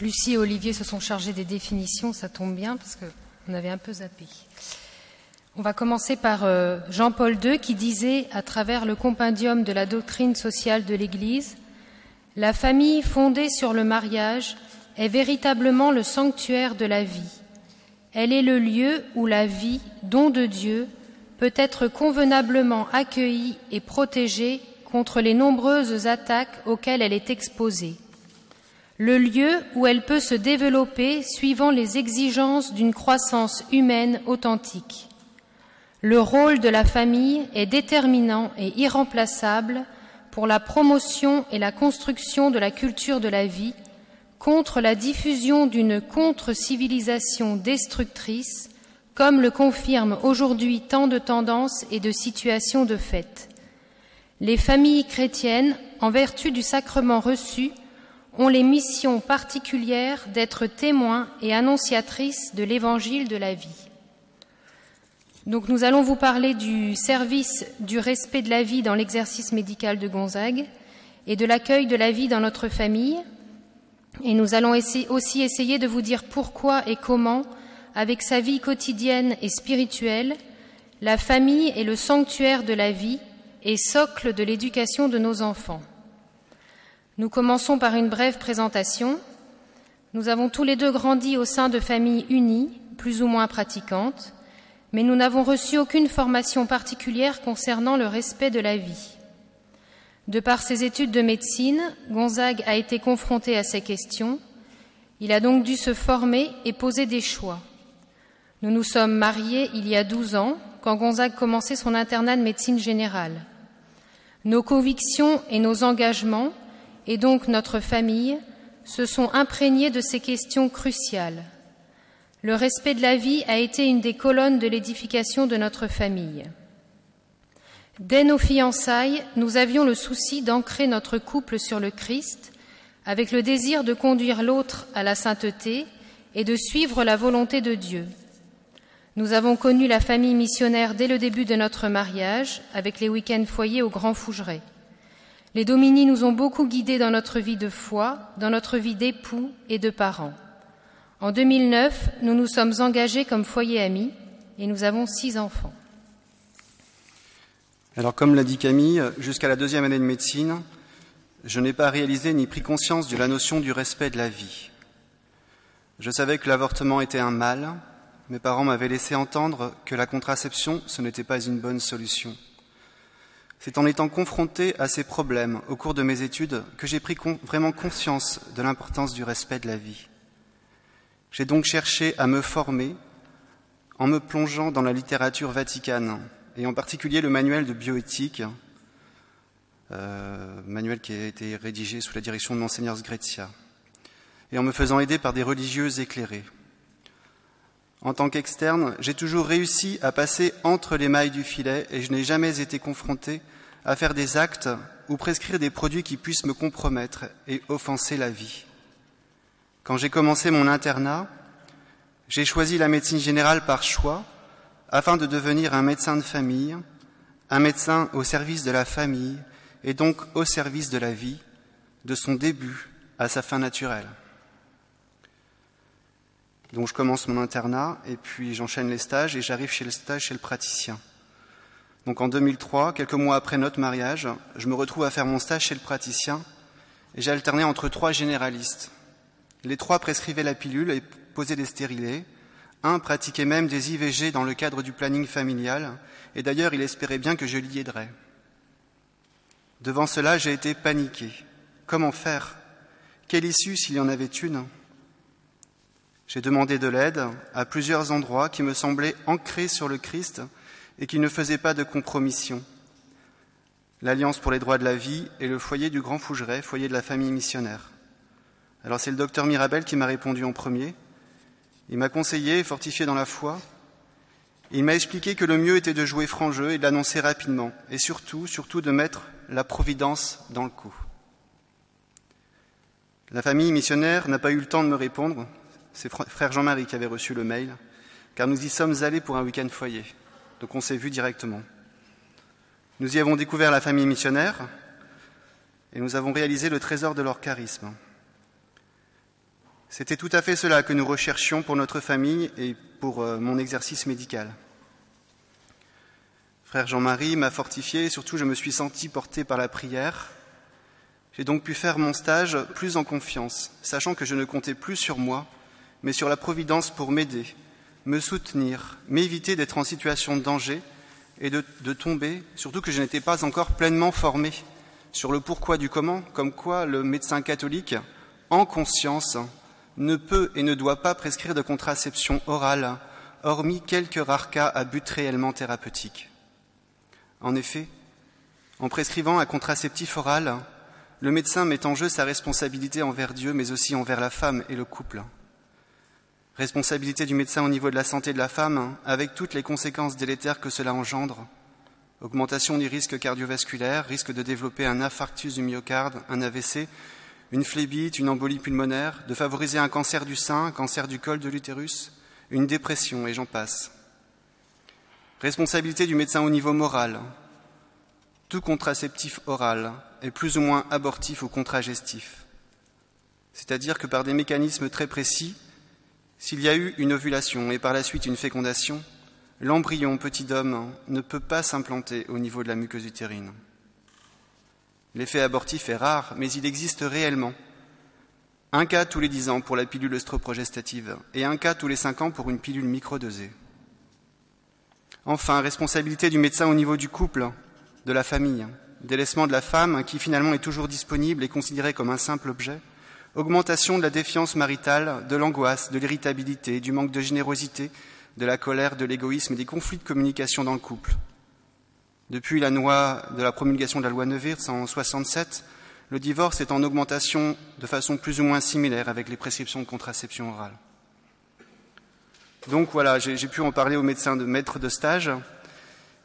Lucie et Olivier se sont chargés des définitions, ça tombe bien parce qu'on avait un peu zappé. On va commencer par euh, Jean-Paul II qui disait, à travers le compendium de la doctrine sociale de l'Église, La famille fondée sur le mariage est véritablement le sanctuaire de la vie. Elle est le lieu où la vie, don de Dieu, peut être convenablement accueillie et protégée contre les nombreuses attaques auxquelles elle est exposée. Le lieu où elle peut se développer suivant les exigences d'une croissance humaine authentique. Le rôle de la famille est déterminant et irremplaçable pour la promotion et la construction de la culture de la vie, contre la diffusion d'une contre-civilisation destructrice, comme le confirment aujourd'hui tant de tendances et de situations de fait. Les familles chrétiennes, en vertu du sacrement reçu, ont les missions particulières d'être témoins et annonciatrices de l'évangile de la vie. Donc nous allons vous parler du service du respect de la vie dans l'exercice médical de Gonzague et de l'accueil de la vie dans notre famille, et nous allons aussi essayer de vous dire pourquoi et comment, avec sa vie quotidienne et spirituelle, la famille est le sanctuaire de la vie et socle de l'éducation de nos enfants. Nous commençons par une brève présentation. Nous avons tous les deux grandi au sein de familles unies, plus ou moins pratiquantes, mais nous n'avons reçu aucune formation particulière concernant le respect de la vie. De par ses études de médecine, Gonzague a été confronté à ces questions. Il a donc dû se former et poser des choix. Nous nous sommes mariés il y a douze ans, quand Gonzague commençait son internat de médecine générale. Nos convictions et nos engagements, et donc notre famille, se sont imprégnés de ces questions cruciales. Le respect de la vie a été une des colonnes de l'édification de notre famille. Dès nos fiançailles, nous avions le souci d'ancrer notre couple sur le Christ, avec le désir de conduire l'autre à la sainteté et de suivre la volonté de Dieu. Nous avons connu la famille missionnaire dès le début de notre mariage, avec les week-ends foyers au Grand Fougeray. Les Domini nous ont beaucoup guidés dans notre vie de foi, dans notre vie d'époux et de parents. En 2009, nous nous sommes engagés comme foyer ami et nous avons six enfants. Alors, comme l'a dit Camille, jusqu'à la deuxième année de médecine, je n'ai pas réalisé ni pris conscience de la notion du respect de la vie. Je savais que l'avortement était un mal. Mes parents m'avaient laissé entendre que la contraception, ce n'était pas une bonne solution. C'est en étant confronté à ces problèmes au cours de mes études que j'ai pris vraiment conscience de l'importance du respect de la vie. J'ai donc cherché à me former en me plongeant dans la littérature vaticane, et en particulier le manuel de bioéthique, euh, manuel qui a été rédigé sous la direction de Monseigneur Sgretia, et en me faisant aider par des religieuses éclairées. En tant qu'externe, j'ai toujours réussi à passer entre les mailles du filet et je n'ai jamais été confronté à faire des actes ou prescrire des produits qui puissent me compromettre et offenser la vie. Quand j'ai commencé mon internat, j'ai choisi la médecine générale par choix afin de devenir un médecin de famille, un médecin au service de la famille et donc au service de la vie, de son début à sa fin naturelle. Donc je commence mon internat et puis j'enchaîne les stages et j'arrive chez le stage chez le praticien. Donc en 2003, quelques mois après notre mariage, je me retrouve à faire mon stage chez le praticien et j'ai alterné entre trois généralistes. Les trois prescrivaient la pilule et posaient des stérilés. Un pratiquait même des IVG dans le cadre du planning familial, et d'ailleurs il espérait bien que je l'y aiderais. Devant cela, j'ai été paniqué. Comment faire? Quelle issue s'il y en avait une? J'ai demandé de l'aide à plusieurs endroits qui me semblaient ancrés sur le Christ et qui ne faisaient pas de compromission. L'Alliance pour les droits de la vie et le foyer du Grand Fougeray, foyer de la famille missionnaire. Alors c'est le docteur Mirabel qui m'a répondu en premier. Il m'a conseillé, fortifié dans la foi. Il m'a expliqué que le mieux était de jouer franc jeu et de l'annoncer rapidement, et surtout, surtout de mettre la providence dans le coup. La famille missionnaire n'a pas eu le temps de me répondre. C'est frère Jean-Marie qui avait reçu le mail, car nous y sommes allés pour un week-end foyer. Donc on s'est vu directement. Nous y avons découvert la famille missionnaire et nous avons réalisé le trésor de leur charisme. C'était tout à fait cela que nous recherchions pour notre famille et pour euh, mon exercice médical. Frère Jean-Marie m'a fortifié et surtout je me suis senti porté par la prière. J'ai donc pu faire mon stage plus en confiance, sachant que je ne comptais plus sur moi, mais sur la Providence pour m'aider, me soutenir, m'éviter d'être en situation de danger et de, tomber, surtout que je n'étais pas encore pleinement formé sur le pourquoi du comment, comme quoi le médecin catholique, en conscience, ne peut et ne doit pas prescrire de contraception orale, hormis quelques rares cas à but réellement thérapeutique. En effet, en prescrivant un contraceptif oral, le médecin met en jeu sa responsabilité envers Dieu, mais aussi envers la femme et le couple. Responsabilité du médecin au niveau de la santé de la femme, avec toutes les conséquences délétères que cela engendre. Augmentation du risque cardiovasculaire, risque de développer un infarctus du myocarde, un AVC, une phlébite, une embolie pulmonaire, de favoriser un cancer du sein, un cancer du col de l'utérus, une dépression, et j'en passe. Responsabilité du médecin au niveau moral. Tout contraceptif oral est plus ou moins abortif ou contragestif. C'est-à-dire que par des mécanismes très précis, s'il y a eu une ovulation et par la suite une fécondation, l'embryon petit homme ne peut pas s'implanter au niveau de la muqueuse utérine. L'effet abortif est rare, mais il existe réellement. Un cas tous les dix ans pour la pilule œstroprogestative et un cas tous les cinq ans pour une pilule microdosée. Enfin, responsabilité du médecin au niveau du couple, de la famille, délaissement de la femme qui finalement est toujours disponible et considérée comme un simple objet, augmentation de la défiance maritale, de l'angoisse, de l'irritabilité, du manque de générosité, de la colère, de l'égoïsme et des conflits de communication dans le couple. Depuis la loi de la promulgation de la loi Neuwirth en 67, le divorce est en augmentation de façon plus ou moins similaire avec les prescriptions de contraception orale. Donc voilà, j'ai pu en parler au médecin de maître de stage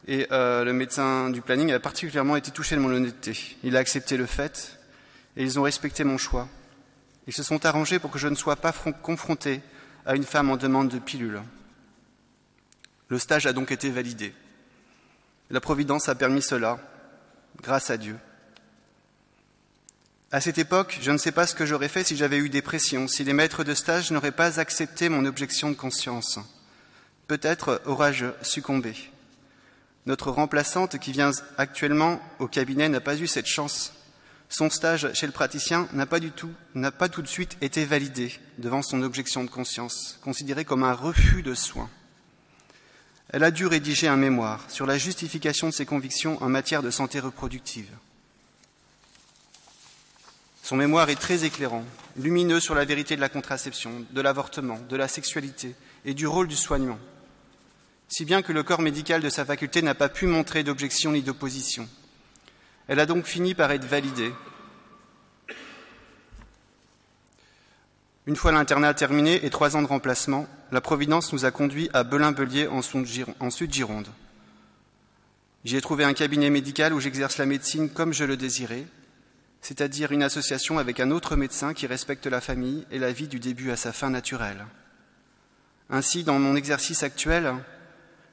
et euh, le médecin du planning a particulièrement été touché de mon honnêteté. Il a accepté le fait et ils ont respecté mon choix. Ils se sont arrangés pour que je ne sois pas confronté à une femme en demande de pilule. Le stage a donc été validé. La Providence a permis cela, grâce à Dieu. À cette époque, je ne sais pas ce que j'aurais fait si j'avais eu des pressions, si les maîtres de stage n'auraient pas accepté mon objection de conscience. Peut-être aurais-je succombé. Notre remplaçante qui vient actuellement au cabinet n'a pas eu cette chance. Son stage chez le praticien n'a pas du tout, n'a pas tout de suite été validé devant son objection de conscience, considéré comme un refus de soins. Elle a dû rédiger un mémoire sur la justification de ses convictions en matière de santé reproductive. Son mémoire est très éclairant, lumineux sur la vérité de la contraception, de l'avortement, de la sexualité et du rôle du soignant, si bien que le corps médical de sa faculté n'a pas pu montrer d'objection ni d'opposition. Elle a donc fini par être validée Une fois l'internat terminé et trois ans de remplacement, la Providence nous a conduits à Belin-Belier en Sud-Gironde. J'y ai trouvé un cabinet médical où j'exerce la médecine comme je le désirais, c'est-à-dire une association avec un autre médecin qui respecte la famille et la vie du début à sa fin naturelle. Ainsi, dans mon exercice actuel,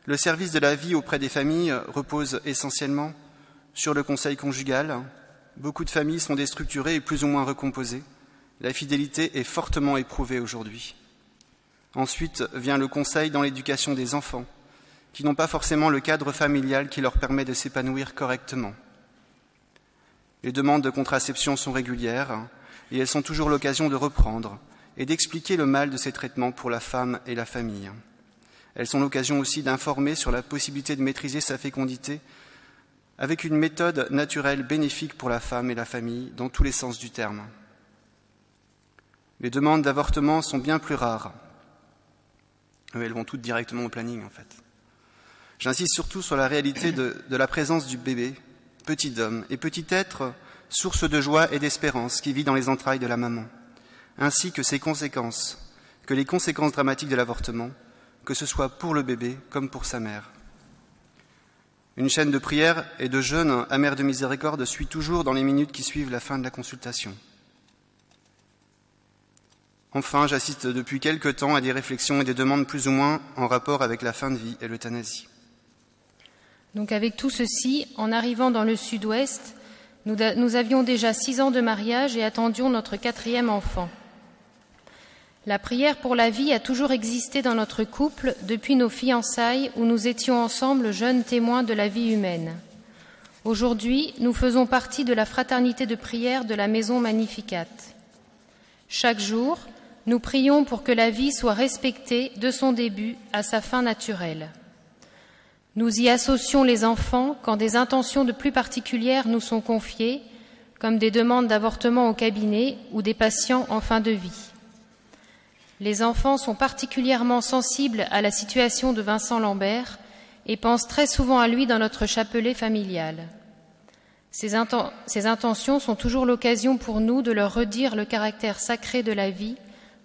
le service de la vie auprès des familles repose essentiellement sur le conseil conjugal. Beaucoup de familles sont déstructurées et plus ou moins recomposées la fidélité est fortement éprouvée aujourd'hui. Ensuite vient le conseil dans l'éducation des enfants, qui n'ont pas forcément le cadre familial qui leur permet de s'épanouir correctement. Les demandes de contraception sont régulières et elles sont toujours l'occasion de reprendre et d'expliquer le mal de ces traitements pour la femme et la famille. Elles sont l'occasion aussi d'informer sur la possibilité de maîtriser sa fécondité avec une méthode naturelle bénéfique pour la femme et la famille dans tous les sens du terme. Les demandes d'avortement sont bien plus rares. Elles vont toutes directement au planning, en fait. J'insiste surtout sur la réalité de, de, la présence du bébé, petit homme, et petit être, source de joie et d'espérance qui vit dans les entrailles de la maman, ainsi que ses conséquences, que les conséquences dramatiques de l'avortement, que ce soit pour le bébé comme pour sa mère. Une chaîne de prière et de jeûne à mère de miséricorde suit toujours dans les minutes qui suivent la fin de la consultation. Enfin, j'assiste depuis quelque temps à des réflexions et des demandes plus ou moins en rapport avec la fin de vie et l'euthanasie. Donc avec tout ceci, en arrivant dans le sud-ouest, nous, avions déjà six ans de mariage et attendions notre quatrième enfant. La prière pour la vie a toujours existé dans notre couple depuis nos fiançailles où nous étions ensemble jeunes témoins de la vie humaine. Aujourd'hui, nous faisons partie de la fraternité de prière de la Maison Magnificat. Chaque jour, nous prions pour que la vie soit respectée de son début à sa fin naturelle. Nous y associons les enfants quand des intentions de plus particulières nous sont confiées, comme des demandes d'avortement au cabinet ou des patients en fin de vie. Les enfants sont particulièrement sensibles à la situation de Vincent Lambert et pensent très souvent à lui dans notre chapelet familial. Ces, intentions sont toujours l'occasion pour nous de leur redire le caractère sacré de la vie,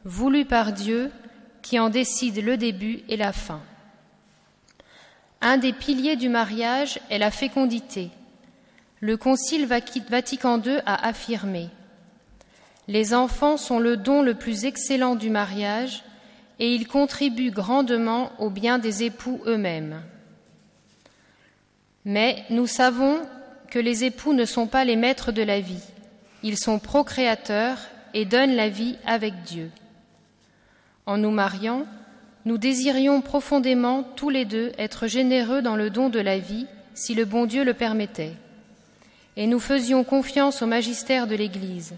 voulu par Dieu, qui en décide le début et la fin. Un des piliers du mariage est la fécondité. Le Concile Vatican II a affirmé les enfants sont le don le plus excellent du mariage et ils contribuent grandement au bien des époux eux-mêmes. Mais nous savons que les époux ne sont pas les maîtres de la vie. Ils sont procréateurs et donnent la vie avec Dieu. En nous mariant, nous désirions profondément tous les deux être généreux dans le don de la vie, si le bon Dieu le permettait. Et nous faisions confiance au magistère de l'Église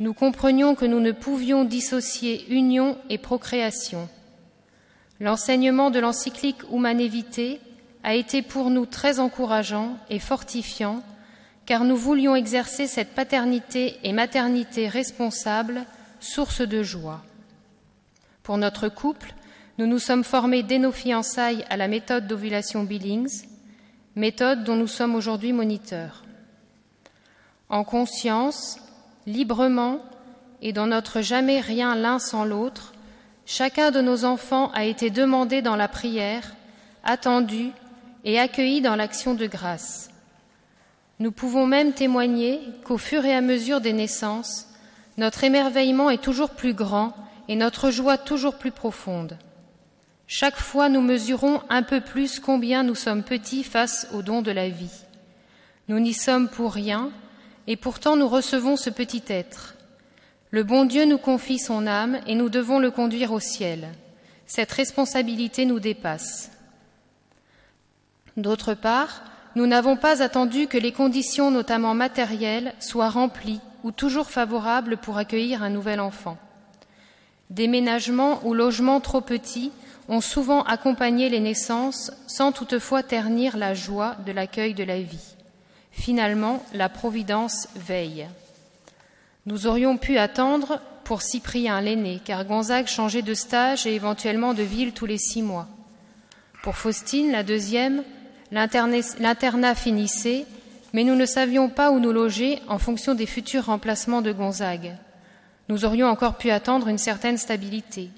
nous comprenions que nous ne pouvions dissocier union et procréation. L'enseignement de l'encyclique Humanevité a été pour nous très encourageant et fortifiant, car nous voulions exercer cette paternité et maternité responsable, source de joie. Pour notre couple, nous nous sommes formés dès nos fiançailles à la méthode d'ovulation Billings, méthode dont nous sommes aujourd'hui moniteurs. En conscience, librement et dans notre jamais rien l'un sans l'autre, chacun de nos enfants a été demandé dans la prière, attendu et accueilli dans l'action de grâce. Nous pouvons même témoigner qu'au fur et à mesure des naissances, notre émerveillement est toujours plus grand et notre joie toujours plus profonde. Chaque fois, nous mesurons un peu plus combien nous sommes petits face au don de la vie. Nous n'y sommes pour rien, et pourtant nous recevons ce petit être. Le bon Dieu nous confie son âme et nous devons le conduire au ciel. Cette responsabilité nous dépasse. D'autre part, nous n'avons pas attendu que les conditions, notamment matérielles, soient remplies ou toujours favorables pour accueillir un nouvel enfant. Déménagements ou logements trop petits ont souvent accompagné les naissances sans toutefois ternir la joie de l'accueil de la vie. Finalement, la Providence veille. Nous aurions pu attendre pour Cyprien l'aîné, car Gonzague changeait de stage et éventuellement de ville tous les six mois. Pour Faustine, la deuxième, l'internat finissait, mais nous ne savions pas où nous loger en fonction des futurs remplacements de Gonzague. Nous aurions encore pu attendre une certaine stabilité.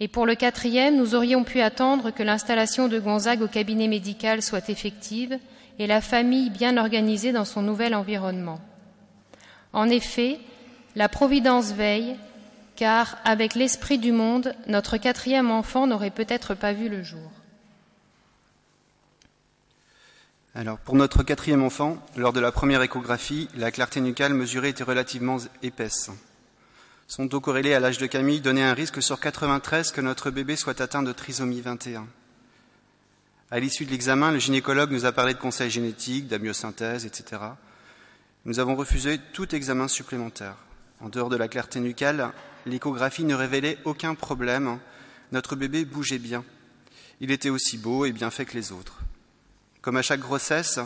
Et pour le quatrième, nous aurions pu attendre que l'installation de Gonzague au cabinet médical soit effective et la famille bien organisée dans son nouvel environnement. En effet, la Providence veille, car avec l'esprit du monde, notre quatrième enfant n'aurait peut-être pas vu le jour. Alors, pour notre quatrième enfant, lors de la première échographie, la clarté nucale mesurée était relativement épaisse. Son taux corrélé à l'âge de Camille donnait un risque sur 93 que notre bébé soit atteint de trisomie 21. À l'issue de l'examen, le gynécologue nous a parlé de conseils génétiques, d'amyosynthèse, etc. Nous avons refusé tout examen supplémentaire. En dehors de la clarté nucale, l'échographie ne révélait aucun problème. Notre bébé bougeait bien. Il était aussi beau et bien fait que les autres. Comme à chaque grossesse,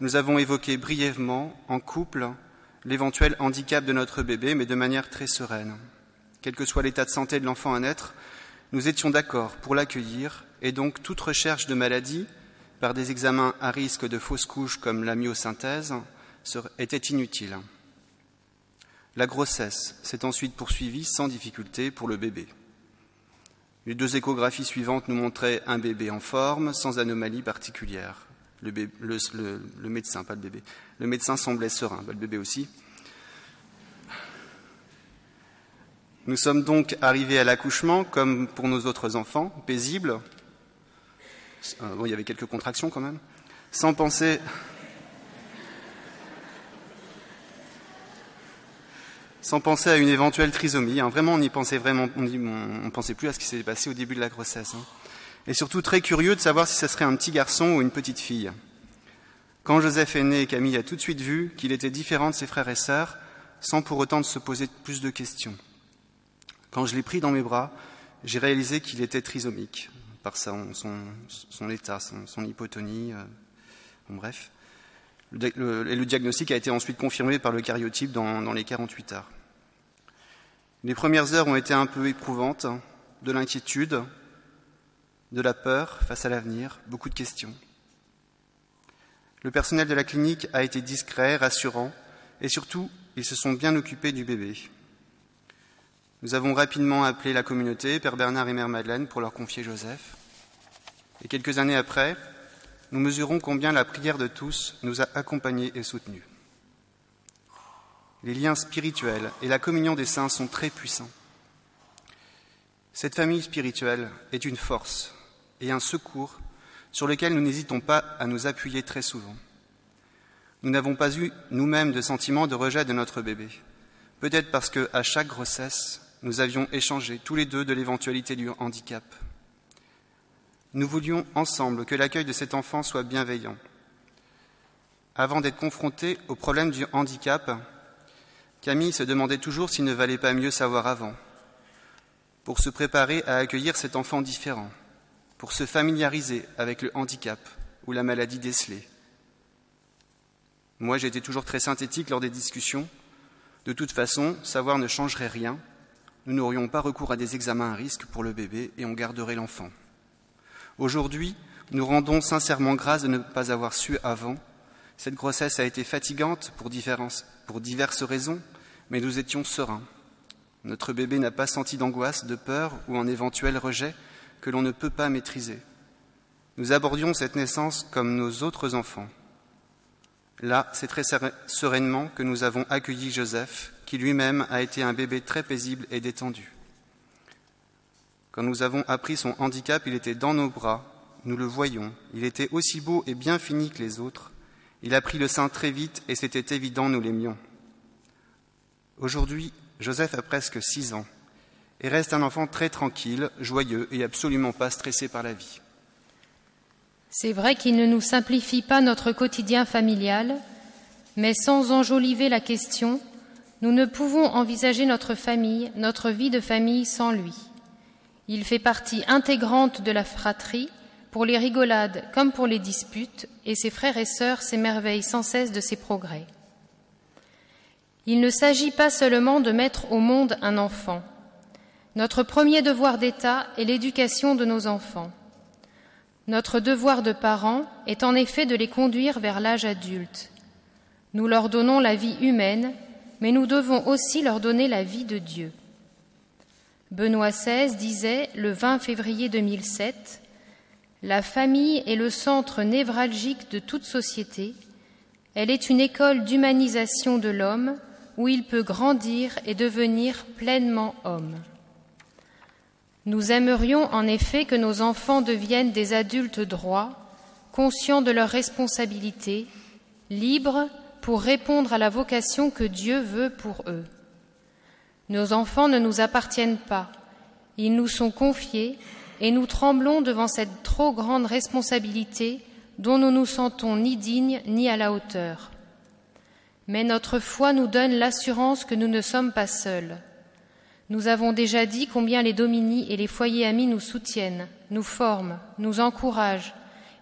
nous avons évoqué brièvement, en couple, l'éventuel handicap de notre bébé, mais de manière très sereine. Quel que soit l'état de santé de l'enfant à naître, nous étions d'accord pour l'accueillir et donc toute recherche de maladie par des examens à risque de fausses couches comme la myosynthèse était inutile. La grossesse s'est ensuite poursuivie sans difficulté pour le bébé. Les deux échographies suivantes nous montraient un bébé en forme, sans anomalie particulière. Le, médecin, pas le bébé. Le médecin semblait serein, le bébé aussi. Nous sommes donc arrivés à l'accouchement, comme pour nos autres enfants, paisibles. Euh, il y avait quelques contractions quand même. Sans penser, sans penser à une éventuelle trisomie. Hein. Vraiment, on n'y pensait vraiment, on ne pensait plus à ce qui s'est passé au début de la grossesse. Hein. Et surtout très curieux de savoir si ce serait un petit garçon ou une petite fille. Quand Joseph est né, Camille a tout de suite vu qu'il était différent de ses frères et sœurs, sans pour autant se poser plus de questions. Quand je l'ai pris dans mes bras, j'ai réalisé qu'il était trisomique, par son, état, son, hypotonie, euh, bref. Le, et le diagnostic a été ensuite confirmé par le cariotype dans, dans les 48 heures. Les premières heures ont été un peu éprouvantes, de l'inquiétude, de la peur face à l'avenir, beaucoup de questions. Le personnel de la clinique a été discret, rassurant, et surtout, ils se sont bien occupés du bébé. Nous avons rapidement appelé la communauté, Père Bernard et Mère Madeleine, pour leur confier Joseph. Et quelques années après, nous mesurons combien la prière de tous nous a accompagnés et soutenus. Les liens spirituels et la communion des saints sont très puissants. Cette famille spirituelle est une force et un secours sur lequel nous n'hésitons pas à nous appuyer très souvent. Nous n'avons pas eu nous-mêmes de sentiment de rejet de notre bébé, peut-être parce qu'à chaque grossesse, nous avions échangé tous les deux de l'éventualité du handicap. Nous voulions ensemble que l'accueil de cet enfant soit bienveillant. Avant d'être confronté au problème du handicap, Camille se demandait toujours s'il ne valait pas mieux savoir avant, pour se préparer à accueillir cet enfant différent, pour se familiariser avec le handicap ou la maladie décelée. Moi, j'étais toujours très synthétique lors des discussions. De toute façon, savoir ne changerait rien, nous n'aurions pas recours à des examens à risque pour le bébé et on garderait l'enfant. Aujourd'hui, nous rendons sincèrement grâce de ne pas avoir su avant. Cette grossesse a été fatigante pour, diverses raisons, mais nous étions sereins. Notre bébé n'a pas senti d'angoisse, de peur ou un éventuel rejet que l'on ne peut pas maîtriser. Nous abordions cette naissance comme nos autres enfants. Là, c'est très sereinement que nous avons accueilli Joseph, qui lui-même a été un bébé très paisible et détendu. Quand nous avons appris son handicap, il était dans nos bras, nous le voyons, il était aussi beau et bien fini que les autres. Il a pris le sein très vite et c'était évident, nous l'aimions. Aujourd'hui, Joseph a presque six ans et reste un enfant très tranquille, joyeux et absolument pas stressé par la vie. C'est vrai qu'il ne nous simplifie pas notre quotidien familial, mais sans enjoliver la question, nous ne pouvons envisager notre famille, notre vie de famille sans lui. Il fait partie intégrante de la fratrie, pour les rigolades comme pour les disputes, et ses frères et sœurs s'émerveillent sans cesse de ses progrès. Il ne s'agit pas seulement de mettre au monde un enfant. Notre premier devoir d'État est l'éducation de nos enfants. Notre devoir de parents est en effet de les conduire vers l'âge adulte. Nous leur donnons la vie humaine mais nous devons aussi leur donner la vie de Dieu. Benoît XVI disait le 20 février 2007 La famille est le centre névralgique de toute société. Elle est une école d'humanisation de l'homme où il peut grandir et devenir pleinement homme. Nous aimerions en effet que nos enfants deviennent des adultes droits, conscients de leurs responsabilités, libres pour répondre à la vocation que Dieu veut pour eux. Nos enfants ne nous appartiennent pas, ils nous sont confiés et nous tremblons devant cette trop grande responsabilité dont nous nous sentons ni dignes ni à la hauteur. Mais notre foi nous donne l'assurance que nous ne sommes pas seuls. Nous avons déjà dit combien les domini et les foyers amis nous soutiennent, nous forment, nous encouragent,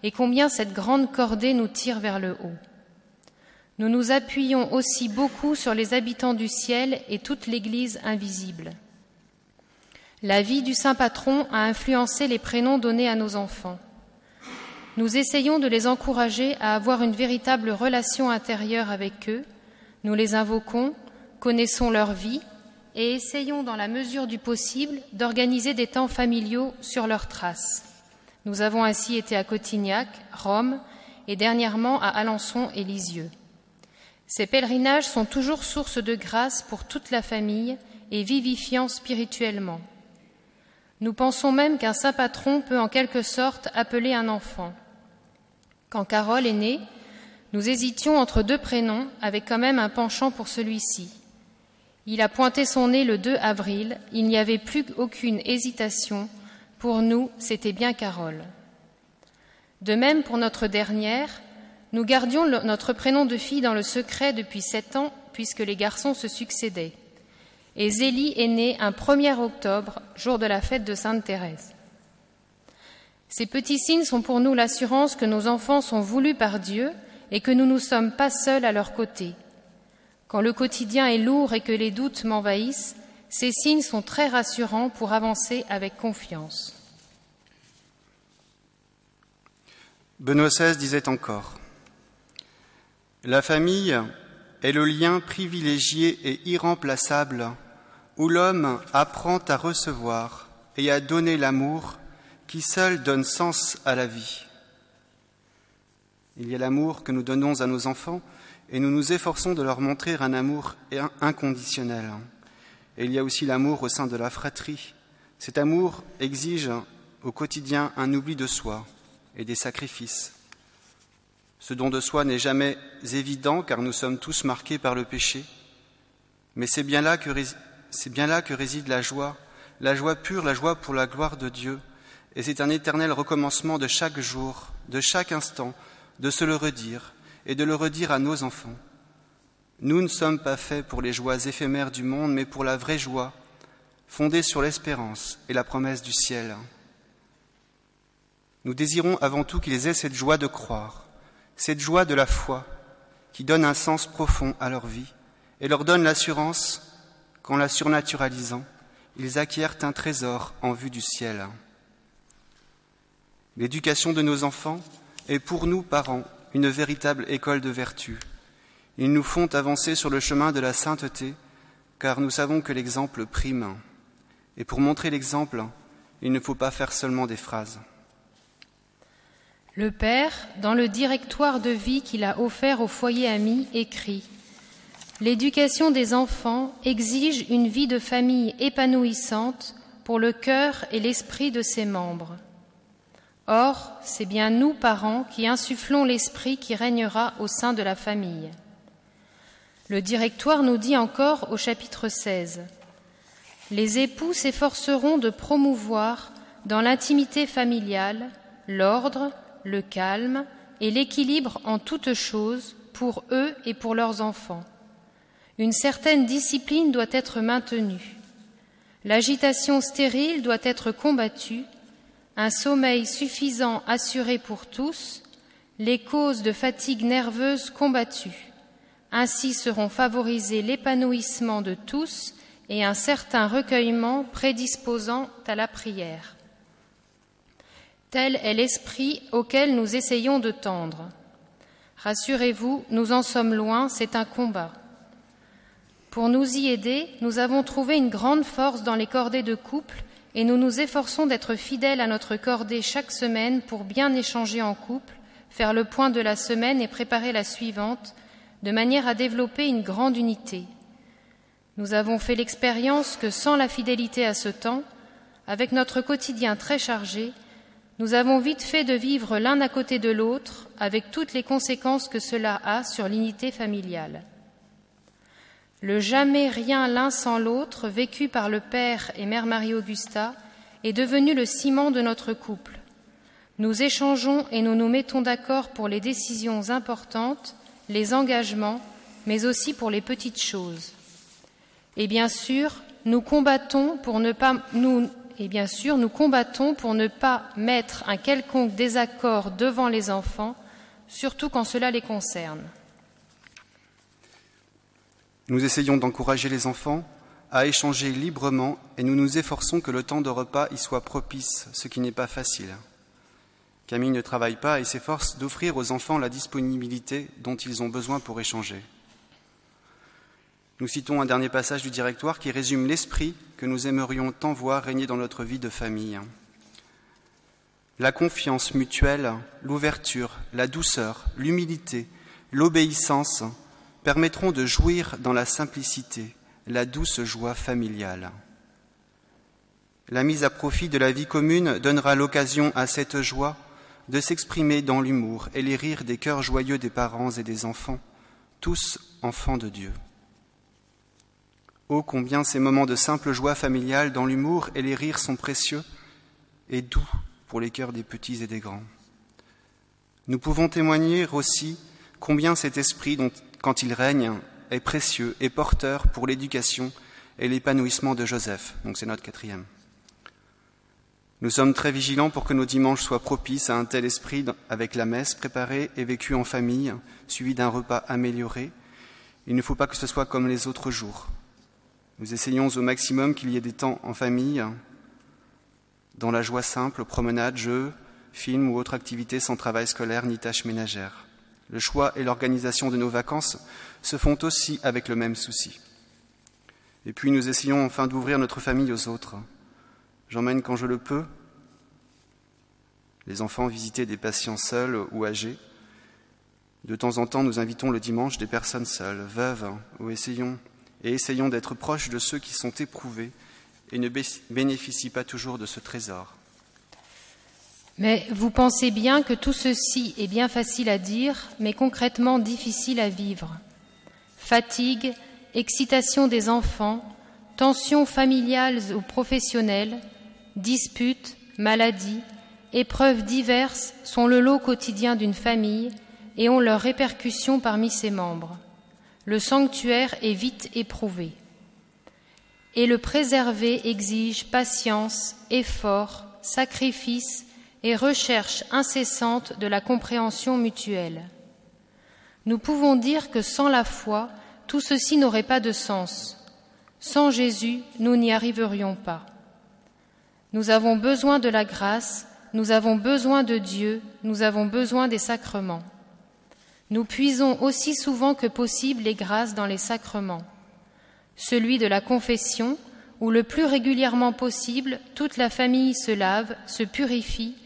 et combien cette grande cordée nous tire vers le haut. Nous nous appuyons aussi beaucoup sur les habitants du ciel et toute l'Église invisible. La vie du Saint Patron a influencé les prénoms donnés à nos enfants. Nous essayons de les encourager à avoir une véritable relation intérieure avec eux. Nous les invoquons, connaissons leur vie et essayons dans la mesure du possible d'organiser des temps familiaux sur leurs traces. Nous avons ainsi été à Cotignac, Rome et dernièrement à Alençon et Lisieux. Ces pèlerinages sont toujours source de grâce pour toute la famille et vivifiants spirituellement. Nous pensons même qu'un saint patron peut en quelque sorte appeler un enfant. Quand Carole est née, nous hésitions entre deux prénoms avec quand même un penchant pour celui-ci. Il a pointé son nez le 2 avril, il n'y avait plus aucune hésitation. Pour nous, c'était bien Carole. De même pour notre dernière, nous gardions notre prénom de fille dans le secret depuis sept ans, puisque les garçons se succédaient. Et Zélie est née un 1er octobre, jour de la fête de Sainte Thérèse. Ces petits signes sont pour nous l'assurance que nos enfants sont voulus par Dieu et que nous ne sommes pas seuls à leur côté. Quand le quotidien est lourd et que les doutes m'envahissent, ces signes sont très rassurants pour avancer avec confiance. Benoît XVI disait encore La famille est le lien privilégié et irremplaçable où l'homme apprend à recevoir et à donner l'amour qui seul donne sens à la vie. Il y a l'amour que nous donnons à nos enfants et nous nous efforçons de leur montrer un amour inconditionnel. Il y a aussi l'amour au sein de la fratrie. Cet amour exige au quotidien un oubli de soi et des sacrifices. Ce don de soi n'est jamais évident car nous sommes tous marqués par le péché, mais c'est bien là que, réside la joie, la joie pure, la joie pour la gloire de Dieu, et c'est un éternel recommencement de chaque jour, de chaque instant, de se le redire et de le redire à nos enfants. Nous ne sommes pas faits pour les joies éphémères du monde, mais pour la vraie joie, fondée sur l'espérance et la promesse du ciel. Nous désirons avant tout qu'ils aient cette joie de croire, cette joie de la foi, qui donne un sens profond à leur vie et leur donne l'assurance qu'en la surnaturalisant, ils acquièrent un trésor en vue du ciel. L'éducation de nos enfants est pour nous, parents, une véritable école de vertu. Ils nous font avancer sur le chemin de la sainteté, car nous savons que l'exemple prime. Et pour montrer l'exemple, il ne faut pas faire seulement des phrases. Le Père, dans le directoire de vie qu'il a offert au foyer ami, écrit L'éducation des enfants exige une vie de famille épanouissante pour le cœur et l'esprit de ses membres. Or, c'est bien nous, parents, qui insufflons l'esprit qui régnera au sein de la famille. Le directoire nous dit encore au chapitre 16 Les époux s'efforceront de promouvoir dans l'intimité familiale l'ordre, le calme et l'équilibre en toutes choses pour eux et pour leurs enfants. Une certaine discipline doit être maintenue. L'agitation stérile doit être combattue un sommeil suffisant assuré pour tous, les causes de fatigue nerveuse combattues. Ainsi seront favorisés l'épanouissement de tous et un certain recueillement prédisposant à la prière. Tel est l'esprit auquel nous essayons de tendre. Rassurez-vous, nous en sommes loin, c'est un combat. Pour nous y aider, nous avons trouvé une grande force dans les cordées de couple et nous nous efforçons d'être fidèles à notre cordée chaque semaine pour bien échanger en couple, faire le point de la semaine et préparer la suivante, de manière à développer une grande unité. Nous avons fait l'expérience que sans la fidélité à ce temps, avec notre quotidien très chargé, nous avons vite fait de vivre l'un à côté de l'autre, avec toutes les conséquences que cela a sur l'unité familiale. Le jamais rien l'un sans l'autre, vécu par le Père et Mère Marie-Augusta, est devenu le ciment de notre couple. Nous échangeons et nous nous mettons d'accord pour les décisions importantes, les engagements, mais aussi pour les petites choses. Et bien sûr, nous combattons pour ne pas nous et bien sûr, nous combattons pour ne pas mettre un quelconque désaccord devant les enfants, surtout quand cela les concerne. Nous essayons d'encourager les enfants à échanger librement et nous nous efforçons que le temps de repas y soit propice, ce qui n'est pas facile. Camille ne travaille pas et s'efforce d'offrir aux enfants la disponibilité dont ils ont besoin pour échanger. Nous citons un dernier passage du directoire qui résume l'esprit que nous aimerions tant voir régner dans notre vie de famille. La confiance mutuelle, l'ouverture, la douceur, l'humilité, l'obéissance, permettront de jouir dans la simplicité, la douce joie familiale. La mise à profit de la vie commune donnera l'occasion à cette joie de s'exprimer dans l'humour et les rires des cœurs joyeux des parents et des enfants, tous enfants de Dieu. Oh, combien ces moments de simple joie familiale dans l'humour et les rires sont précieux et doux pour les cœurs des petits et des grands. Nous pouvons témoigner aussi combien cet esprit, quand il règne, est précieux et porteur pour l'éducation et l'épanouissement de Joseph. Donc c'est notre quatrième. Nous sommes très vigilants pour que nos dimanches soient propices à un tel esprit avec la messe préparée et vécue en famille, suivie d'un repas amélioré. Il ne faut pas que ce soit comme les autres jours. Nous essayons au maximum qu'il y ait des temps en famille, dans la joie simple, promenades, jeux, films ou autres activités sans travail scolaire ni tâches ménagères. Le choix et l'organisation de nos vacances se font aussi avec le même souci. Et puis nous essayons enfin d'ouvrir notre famille aux autres. J'emmène quand je le peux les enfants visiter des patients seuls ou âgés. De temps en temps, nous invitons le dimanche des personnes seules, veuves, ou essayons, et essayons d'être proches de ceux qui sont éprouvés et ne bénéficient pas toujours de ce trésor. Mais vous pensez bien que tout ceci est bien facile à dire, mais concrètement difficile à vivre. Fatigue, excitation des enfants, tensions familiales ou professionnelles, disputes, maladies, épreuves diverses sont le lot quotidien d'une famille et ont leurs répercussions parmi ses membres. Le sanctuaire est vite éprouvé. Et le préserver exige patience, effort, sacrifice et recherche incessante de la compréhension mutuelle. Nous pouvons dire que sans la foi, tout ceci n'aurait pas de sens. Sans Jésus, nous n'y arriverions pas. Nous avons besoin de la grâce, nous avons besoin de Dieu, nous avons besoin des sacrements. Nous puisons aussi souvent que possible les grâces dans les sacrements. Celui de la confession, où le plus régulièrement possible, toute la famille se lave, se purifie,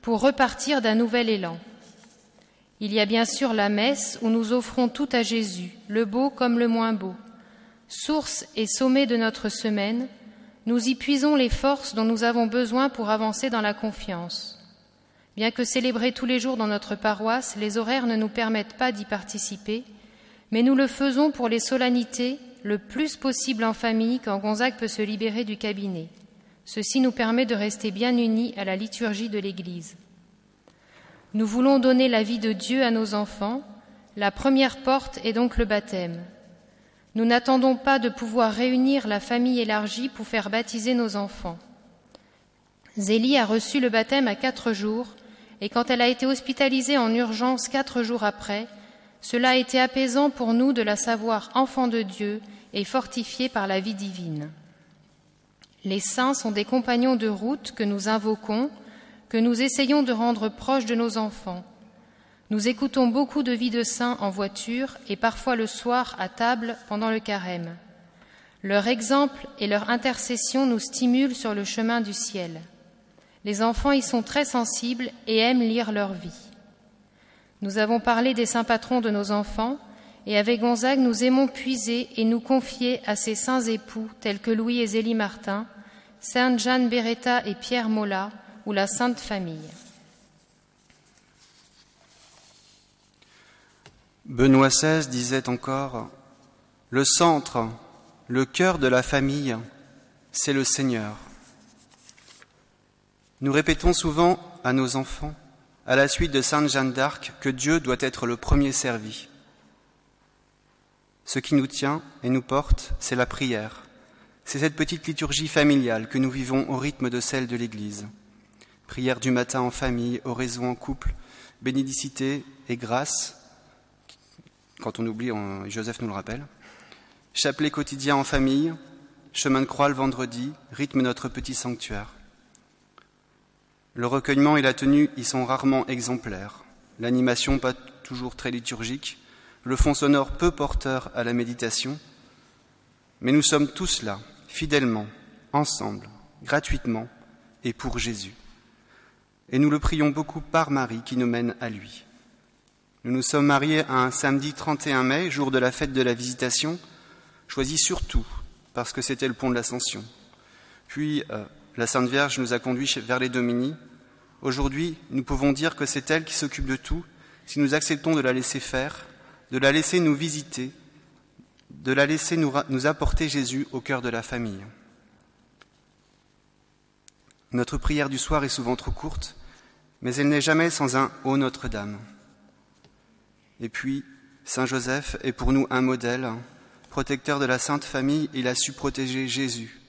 pour repartir d'un nouvel élan. Il y a bien sûr la messe où nous offrons tout à Jésus, le beau comme le moins beau. Source et sommet de notre semaine, nous y puisons les forces dont nous avons besoin pour avancer dans la confiance. Bien que célébrés tous les jours dans notre paroisse, les horaires ne nous permettent pas d'y participer, mais nous le faisons pour les solennités le plus possible en famille quand Gonzague peut se libérer du cabinet. Ceci nous permet de rester bien unis à la liturgie de l'Église. Nous voulons donner la vie de Dieu à nos enfants. La première porte est donc le baptême. Nous n'attendons pas de pouvoir réunir la famille élargie pour faire baptiser nos enfants. Zélie a reçu le baptême à quatre jours, et quand elle a été hospitalisée en urgence quatre jours après, cela a été apaisant pour nous de la savoir enfant de Dieu et fortifiée par la vie divine. Les saints sont des compagnons de route que nous invoquons, que nous essayons de rendre proches de nos enfants. Nous écoutons beaucoup de vie de saints en voiture et parfois le soir à table pendant le carême. Leur exemple et leur intercession nous stimulent sur le chemin du ciel. Les enfants y sont très sensibles et aiment lire leur vie. Nous avons parlé des saints patrons de nos enfants, et avec Gonzague, nous aimons puiser et nous confier à ces saints époux tels que Louis et Zélie Martin, Sainte Jeanne Beretta et Pierre Mola, ou la Sainte Famille. Benoît XVI disait encore Le centre, le cœur de la famille, c'est le Seigneur. Nous répétons souvent à nos enfants, à la suite de Sainte Jeanne d'Arc, que Dieu doit être le premier servi. Ce qui nous tient et nous porte, c'est la prière. C'est cette petite liturgie familiale que nous vivons au rythme de celle de l'Église. Prière du matin en famille, oraison en couple, bénédicité et grâce, quand on oublie, Joseph nous le rappelle. Chapelet quotidien en famille, chemin de croix le vendredi, rythme notre petit sanctuaire. Le recueillement et la tenue y sont rarement exemplaires. L'animation pas toujours très liturgique, le fond sonore peu porteur à la méditation. Mais nous sommes tous là, fidèlement, ensemble, gratuitement et pour Jésus. Et nous le prions beaucoup par Marie qui nous mène à lui. Nous nous sommes mariés un samedi 31 mai, jour de la fête de la Visitation, choisi surtout parce que c'était le pont de l'Ascension. Puis euh, la Sainte Vierge nous a conduits vers les Dominies. Aujourd'hui, nous pouvons dire que c'est elle qui s'occupe de tout si nous acceptons de la laisser faire, de la laisser nous visiter, de la laisser nous, nous apporter Jésus au cœur de la famille. Notre prière du soir est souvent trop courte, mais elle n'est jamais sans un Ô Notre-Dame. Et puis, Saint Joseph est pour nous un modèle, protecteur de la Sainte Famille, il a su protéger Jésus.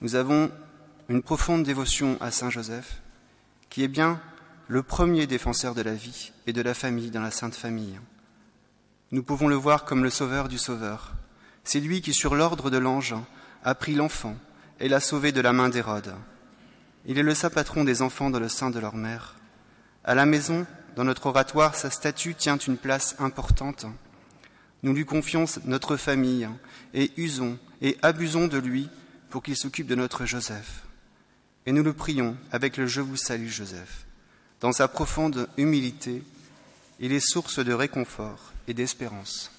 Nous avons une profonde dévotion à Saint Joseph, qui est bien le premier défenseur de la vie et de la famille dans la Sainte Famille. Nous pouvons le voir comme le sauveur du sauveur. C'est lui qui, sur l'ordre de l'ange, a pris l'enfant et l'a sauvé de la main d'Hérode. Il est le saint patron des enfants dans le sein de leur mère. À la maison, dans notre oratoire, sa statue tient une place importante. Nous lui confions notre famille et usons et abusons de lui pour qu'il s'occupe de notre Joseph. Et nous le prions avec le Je vous salue Joseph. Dans sa profonde humilité, il est source de réconfort et d'espérance.